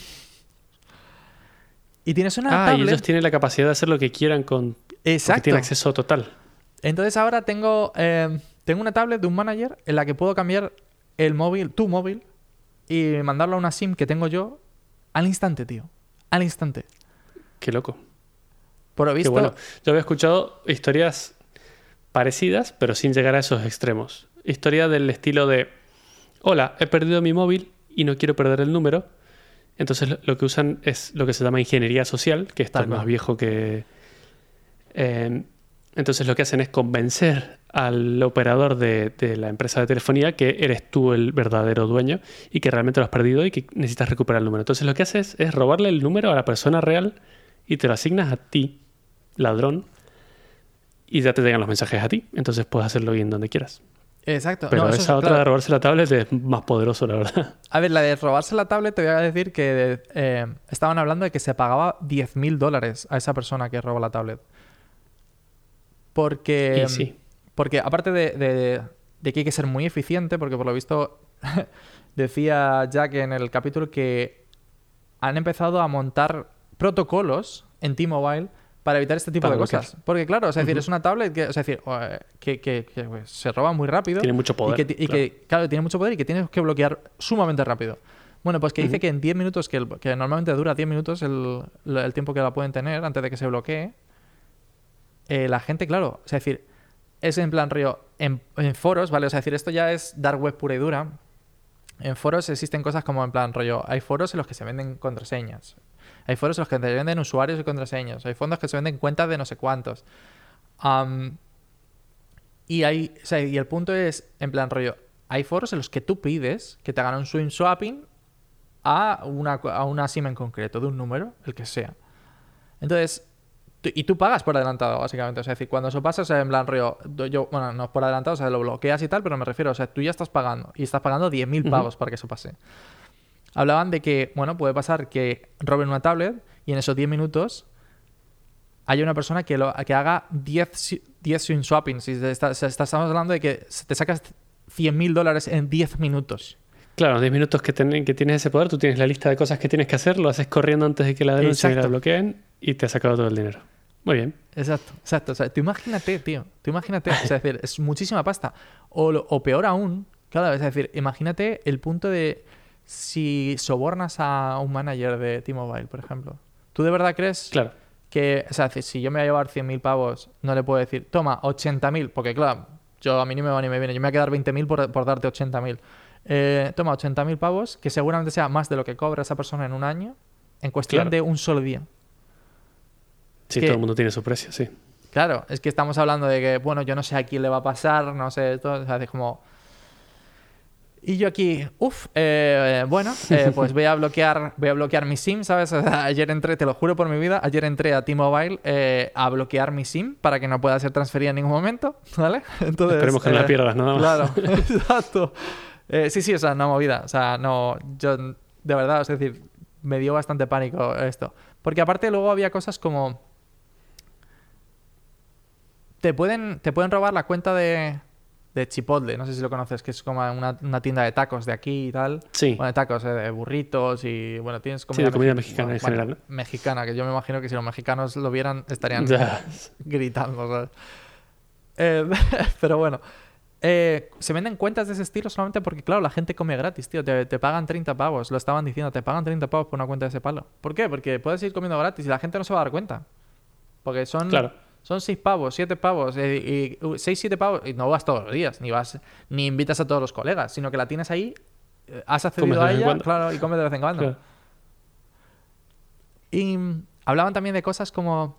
y tienes una ah, tablet. y ellos tienen la capacidad de hacer lo que quieran con. Exacto. Tienen acceso total. Entonces ahora tengo, eh, tengo una tablet de un manager en la que puedo cambiar el móvil, tu móvil, y mandarlo a una SIM que tengo yo al instante, tío. Al instante. Qué loco. Por lo Qué visto, bueno. Yo había escuchado historias parecidas, pero sin llegar a esos extremos. Historia del estilo de: Hola, he perdido mi móvil y no quiero perder el número. Entonces lo- que usan es lo que se llama ingeniería social, que esto Tal es más viejo que... eh, entonces lo que hacen es convencer al operador de, de la empresa de telefonía que eres tú el verdadero dueño y que realmente lo has perdido y que necesitas recuperar el número. Entonces lo que haces es robarle el número a la persona real y te lo asignas a ti, ladrón, y ya te llegan los mensajes a ti. Entonces puedes hacerlo bien donde quieras. exacto. Pero No, esa es- otra claro. de robarse la tablet es más poderoso, la verdad. A ver, la de robarse la tablet, te voy a decir que eh, estaban hablando de que se pagaba 10.000 dólares a esa persona que robó la tablet. Porque, sí. porque aparte de, de- de que hay que ser muy eficiente, porque por lo visto decía Jack en el capítulo que han empezado a montar protocolos en T-Mobile para evitar este tipo Para de bloquear. cosas. Porque claro, es decir, es una tablet que, es decir, eh, que, que- que, pues, se roba muy rápido. Tiene mucho poder, Y que, y claro. que, claro, tiene mucho poder y que tienes que bloquear sumamente rápido. Bueno, pues que dice que en 10 minutos, que, el- que normalmente dura 10 minutos el, el tiempo que la pueden tener antes de que se bloquee, eh, la gente, claro, es decir, es en plan río, en, foros, ¿vale? O sea, decir, esto ya es dark web pura y dura. En foros existen cosas como en plan rollo, hay foros en los que se venden contraseñas. Hay foros en los que te venden usuarios y contraseñas. Hay fondos que se venden cuentas de no sé cuántos. Y hay, y el punto es, en plan rollo, hay foros en los que tú pides que te hagan un swing swapping a una, a una SIM en concreto, de un número, el que sea. Entonces, y tú pagas por adelantado, básicamente. O sea, es decir, cuando eso pasa, o sea, en plan do- yo, bueno, no es por adelantado, o sea, lo bloqueas y tal, pero me refiero, o sea, tú ya estás pagando y estás pagando 10.000 Ujú. pavos para que eso pase. Hablaban de que, bueno, puede pasar que roben una tablet y en esos 10 minutos haya una persona que, lo, que haga 10, si- 10 swing swappings. Y se está- se está- estamos hablando de que te sacas 100.000 dólares en 10 minutos. Claro, 10 minutos que, ten- que tienes ese poder, tú tienes la lista de cosas que tienes que hacer, lo haces corriendo antes de que la denuncien y la bloqueen y te has sacado todo el dinero. Muy bien. Exacto, exacto. O sea, tú imagínate, tío. Tú imagínate. O sea, es decir, es muchísima pasta. O, peor aún, claro, es decir, imagínate el punto de si sobornas a un manager de T-Mobile, por ejemplo. ¿Tú de verdad crees Claro. que, o sea, si- si yo me voy a llevar 100.000 pavos, no le puedo decir, toma, 80.000, porque claro, yo a mí ni me va ni me viene, yo me voy a quedar 20.000 por, por darte 80.000. Eh, toma, 80.000 pavos, que seguramente sea más de lo que cobra esa persona en un año, en cuestión Claro. de un solo día. Sí, que- todo el mundo tiene su precio, sí. Claro, es que estamos hablando de que, bueno, yo no sé a quién le va a pasar, no sé, todo, o sea, es como... Y yo aquí, uff, bueno, eh, pues voy a bloquear, voy a bloquear mi SIM, ¿sabes? O sea, ayer entré, te lo juro por mi vida, ayer entré a T-Mobile eh, a bloquear mi SIM para que no pueda ser transferida en ningún momento, ¿vale? Entonces, Esperemos que no la eh, pierdas nada más. Claro, exacto. Eh, sí, sí, o sea, no movida, o sea, no, yo, de verdad, es decir, me dio bastante pánico esto. Porque aparte luego había cosas como te pueden, te pueden robar la cuenta de, de Chipotle, no sé si lo conoces, que es como una, una tienda de tacos de aquí y tal. Sí. Bueno, de tacos, eh, de burritos y bueno, tienes comida, de comida mexi- mexicana en bueno, general, Mexicana, que yo me imagino que si los mexicanos lo vieran estarían gritando. ¿sabes? Eh, pero bueno, eh, se venden cuentas de ese estilo solamente porque, claro, la gente come gratis, tío. Te, te pagan 30 pavos, lo estaban diciendo, te pagan 30 pavos por una cuenta de ese palo. ¿Por qué? Porque puedes ir comiendo gratis y la gente no se va a dar cuenta. Porque son, Claro. son 6 pavos, 7 pavos, eh, y 6, 7 pavos, y no vas todos los días, ni vas ni invitas a todos los colegas, sino que la tienes ahí, eh, has accedido Comes a ella, claro, y comes de vez en cuando. Claro. Y hablaban también de cosas como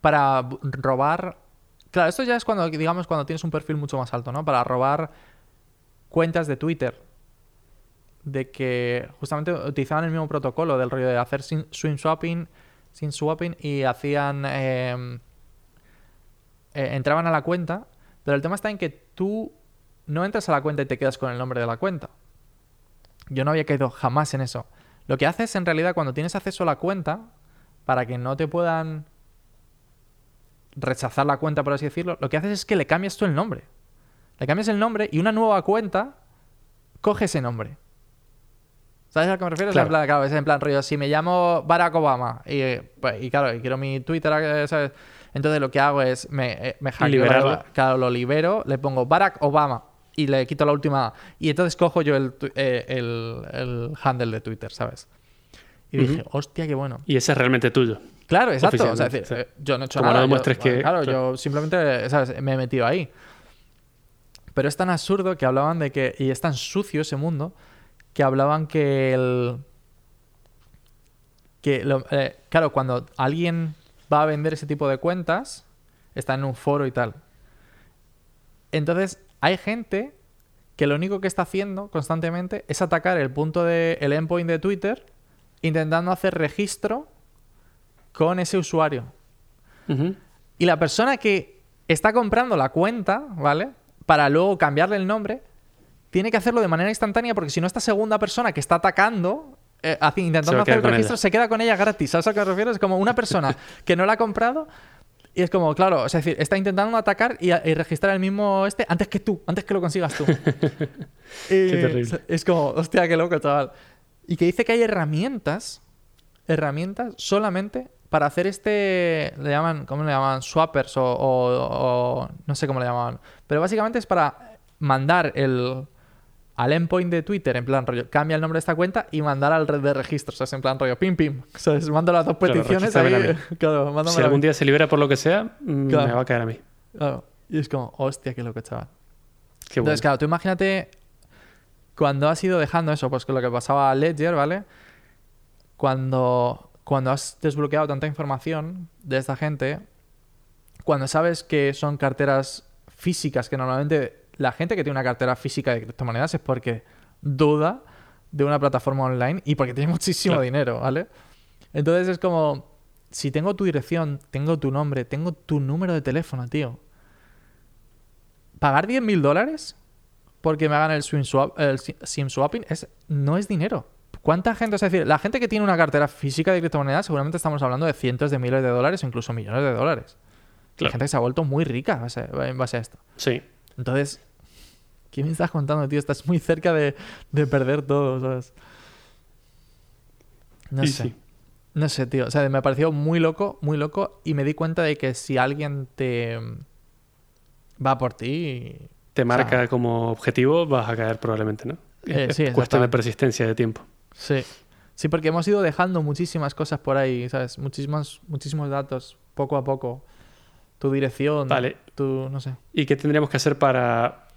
para robar. Claro, esto ya es cuando, digamos, cuando tienes un perfil mucho más alto, ¿no? Para robar cuentas de Twitter. De que justamente utilizaban el mismo protocolo del rollo de hacer swing swapping, sin swapping y hacían. em, eh, entraban a la cuenta, pero el tema está en que tú no entras a la cuenta y te quedas con el nombre de la cuenta. Yo no había caído jamás en eso. Lo que haces en realidad cuando tienes acceso a la cuenta, para que no te puedan rechazar la cuenta, por así decirlo, lo que haces es que le cambias tú el nombre. Le cambias el nombre y una nueva cuenta coge ese nombre. ¿Sabes a que me refiero? Claro. En plan, claro, es en plan rollo, si me llamo Barack Obama y, pues, y claro, y quiero mi Twitter, eh, ¿sabes? Entonces lo que hago es, me, eh, me hackeo claro, lo libero, le pongo Barack Obama y le quito la última. Y entonces cojo yo el, eh, el, el handle de Twitter, ¿sabes? Y dije, hostia, qué bueno. Y ese es realmente tuyo. Claro, exacto. O sea, es decir, sí. eh, yo no he hecho Como no nada. yo- que- Claro, claro. yo simplemente, ¿sabes? Me he metido ahí. Pero es tan absurdo que hablaban de que. Y es tan sucio ese mundo que hablaban que el. Que, lo- eh, claro, cuando alguien va a vender ese tipo de cuentas, está en un foro y tal. Entonces, hay gente que lo único que está haciendo constantemente es atacar el punto de el endpoint de Twitter intentando hacer registro con ese usuario. Y la persona que está comprando la cuenta, ¿vale? Para luego cambiarle el nombre, tiene que hacerlo de manera instantánea porque si no, esta segunda persona que está atacando, eh, intentando hacer el registro, ella. se queda con ella gratis. ¿Sabes a lo que me refiero? Es como una persona que no la ha comprado y es como, claro, es decir, está intentando atacar y, y registrar el mismo este antes que tú, antes que lo consigas tú. Y terrible. Es como, hostia, qué loco, chaval. Y que dice que hay herramientas, herramientas solamente para hacer este, le llaman, ¿cómo le llaman? Swappers o, o- o- no sé cómo le llamaban. Pero básicamente es para mandar el al endpoint de Twitter, en plan rollo, cambia el nombre de esta cuenta y mandar al red de registros, ¿sabes? En plan rollo, pim, pim. ¿Sabes? Mando las dos Claro, peticiones ahí. regístramela a Claro, Si algún día se libera por lo que sea, mm, Claro. me va a caer a mí. Claro. Y es como, hostia, qué loco, chaval. Qué bueno. Entonces, claro, tú imagínate cuando has ido dejando eso, pues con lo que pasaba a Ledger, ¿vale? Cuando, cuando has desbloqueado tanta información de esta gente, cuando sabes que son carteras físicas, que normalmente la gente que tiene una cartera física de criptomonedas es porque duda de una plataforma online y porque tiene muchísimo Claro. dinero, ¿vale? Entonces es como, si tengo tu dirección, tengo tu nombre, tengo tu número de teléfono, tío. Pagar 10 mil dólares porque me hagan el, swim swap, el si- SIM swapping es, no es dinero. ¿Cuánta gente? Es decir, la gente que tiene una cartera física de criptomonedas, seguramente estamos hablando de cientos de miles de dólares o incluso millones de dólares. Claro. gente que se ha vuelto muy rica base- en base a esto. Sí. Entonces, ¿qué me estás contando, tío? Estás muy cerca de, de perder todo, ¿sabes? No sé. sí. No sé, tío. O sea, me pareció muy loco, muy loco. Y me di cuenta de que si alguien te va por ti. Te o marca sea, como objetivo, vas a caer probablemente, ¿no? Eh, Es sí, cuestión de persistencia de tiempo. Sí. Sí, porque hemos ido dejando muchísimas cosas por ahí, ¿sabes? Muchísimos, muchísimos datos, poco a poco. Tu dirección, Vale. tu, no sé. ¿Y qué tendríamos que hacer para,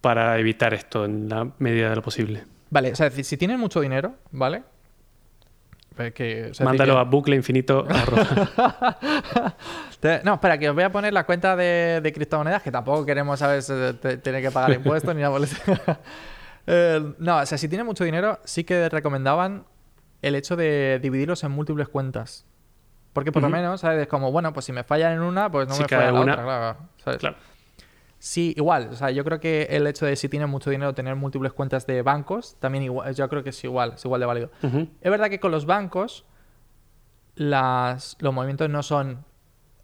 para evitar esto en la medida de lo posible? Vale, o sea, si, tienes mucho dinero, ¿vale? Pues que, o sea, Mándalo a bucle infinito. Te- No, espera, que os voy a poner la cuenta de, de criptomonedas, que tampoco queremos, ¿sabes? Eh, te- Tener que pagar impuestos ni nada por. Eh, No, o sea, si tienes mucho dinero, sí que recomendaban el hecho de dividirlos en múltiples cuentas. Porque por lo menos, ¿sabes? Es como, bueno, pues si me fallan en una, pues no Si me falla en la una, otra, claro. ¿sabes? claro. Sí, igual. O sea, yo creo que el hecho de si tienes mucho dinero tener múltiples cuentas de bancos, también igual, yo creo que es igual, es igual de válido. Es verdad que con los bancos las, los movimientos no son...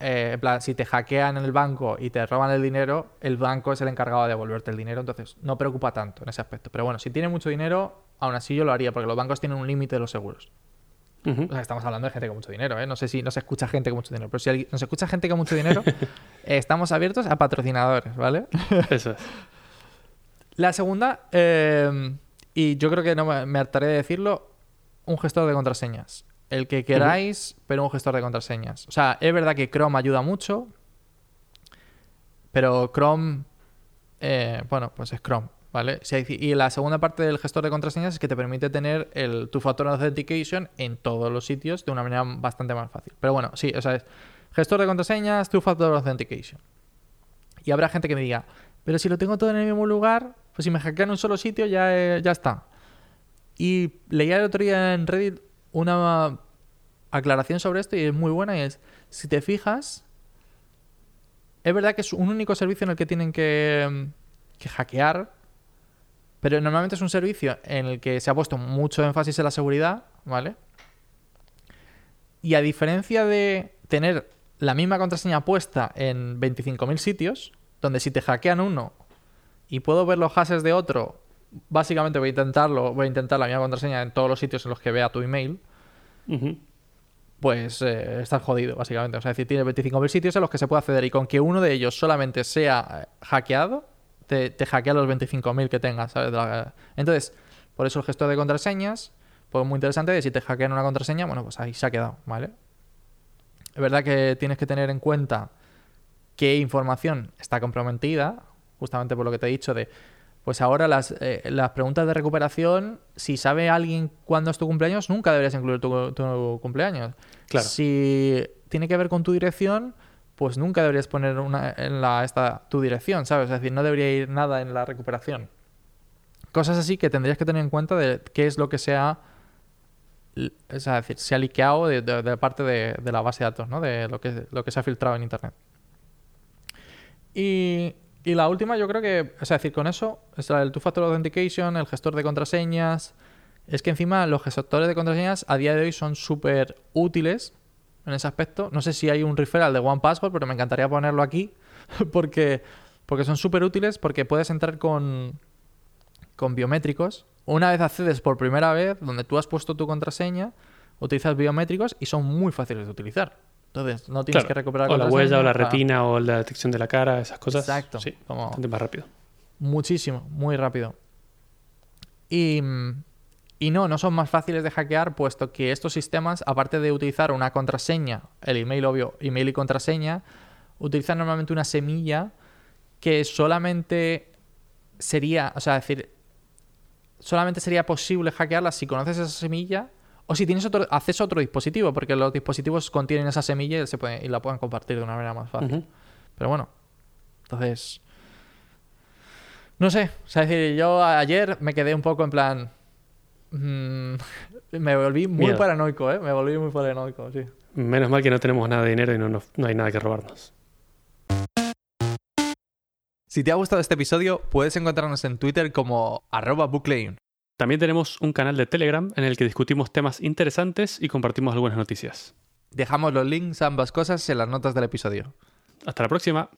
eh, en plan, si te hackean en el banco y te roban el dinero, el banco es el encargado de devolverte el dinero, entonces no preocupa tanto en ese aspecto. Pero bueno, si tienes mucho dinero, aún así yo lo haría, porque los bancos tienen un límite de los seguros. O sea, estamos hablando de gente con mucho dinero, ¿eh? No sé si no se escucha gente con mucho dinero, pero si alguien- nos escucha gente con mucho dinero, eh, estamos abiertos a patrocinadores, ¿vale? Eso es. La segunda, eh, y yo creo que no me, me hartaré de decirlo, un gestor de contraseñas. El que queráis, pero un gestor de contraseñas. O sea, es verdad que Chrome ayuda mucho, pero Chrome, eh, bueno, pues es Chrome, ¿vale? Y la segunda parte del gestor de contraseñas es que te permite tener el, tu factor authentication en todos los sitios de una manera bastante más fácil. Pero bueno, sí, o sea, es gestor de contraseñas, tu factor authentication. Y habrá gente que me diga, pero si lo tengo todo en el mismo lugar, pues si me hackean en un solo sitio ya, eh, ya está. Y leía el otro día en Reddit una aclaración sobre esto y es muy buena y es, si te fijas, es verdad que es un único servicio en el que tienen que, que hackear, pero normalmente es un servicio en el que se ha puesto mucho énfasis en la seguridad, ¿vale? Y a diferencia de tener la misma contraseña puesta en 25.000 sitios, donde si te hackean uno y puedo ver los hashes de otro, básicamente voy a intentarlo, voy a intentar la misma contraseña en todos los sitios en los que vea tu email, pues eh, estás jodido, básicamente. O sea, es decir, tiene 25.000 sitios en los que se puede acceder y con que uno de ellos solamente sea eh, hackeado, te, te hackea los 25.000 que tengas, ¿sabes? Entonces, por eso el gestor de contraseñas, pues muy interesante, de si te hackean una contraseña, bueno, pues ahí se ha quedado, ¿vale? Es verdad que tienes que tener en cuenta qué información está comprometida, justamente por lo que te he dicho de, pues ahora las, eh, las preguntas de recuperación, si sabe alguien cuándo es tu cumpleaños, nunca deberías incluir tu, tu cumpleaños. Claro. Si tiene que ver con tu dirección, pues nunca deberías poner una, en la, esta, tu dirección, ¿sabes? Es decir, no debería ir nada en la recuperación. Cosas así que tendrías que tener en cuenta de qué es lo que sea l- es decir, se ha liqueado de, de- de parte de, de la base de datos, ¿no? De lo que, lo que se ha filtrado en Internet. Y, y la última, yo creo que, es decir, con eso, es el Two-Factor Authentication, el gestor de contraseñas. Es que encima los gestores de contraseñas a día de hoy son súper útiles en ese aspecto. No sé si hay un referral de OnePassword, pero me encantaría ponerlo aquí porque, porque son súper útiles porque puedes entrar con, con biométricos. Una vez accedes por primera vez, donde tú has puesto tu contraseña, utilizas biométricos y son muy fáciles de utilizar. Entonces, no tienes Claro. que recuperar O la huella o la retina o la detección de la cara, esas cosas. Exacto. Sí, Como- bastante más rápido. Muchísimo, muy rápido. Y, y no, no son más fáciles de hackear, puesto que estos sistemas, aparte de utilizar una contraseña, el email obvio, email y contraseña, utilizan normalmente una semilla que solamente sería, o sea, es decir, solamente sería posible hackearla si conoces esa semilla o si tienes otro, acceso a otro dispositivo, porque los dispositivos contienen esa semilla y, se puede- y la pueden compartir de una manera más fácil. Pero bueno, entonces. No sé, o sea, es decir, yo ayer me quedé un poco en plan. mm, me volví muy Miedo. paranoico, ¿eh? Me volví muy paranoico, sí. Menos mal que no tenemos nada de dinero y no, nos- no hay nada que robarnos. Si te ha gustado este episodio, puedes encontrarnos en Twitter como arroba. También tenemos un canal de Telegram en el que discutimos temas interesantes y compartimos algunas noticias. Dejamos los links a ambas cosas en las notas del episodio. Hasta la próxima.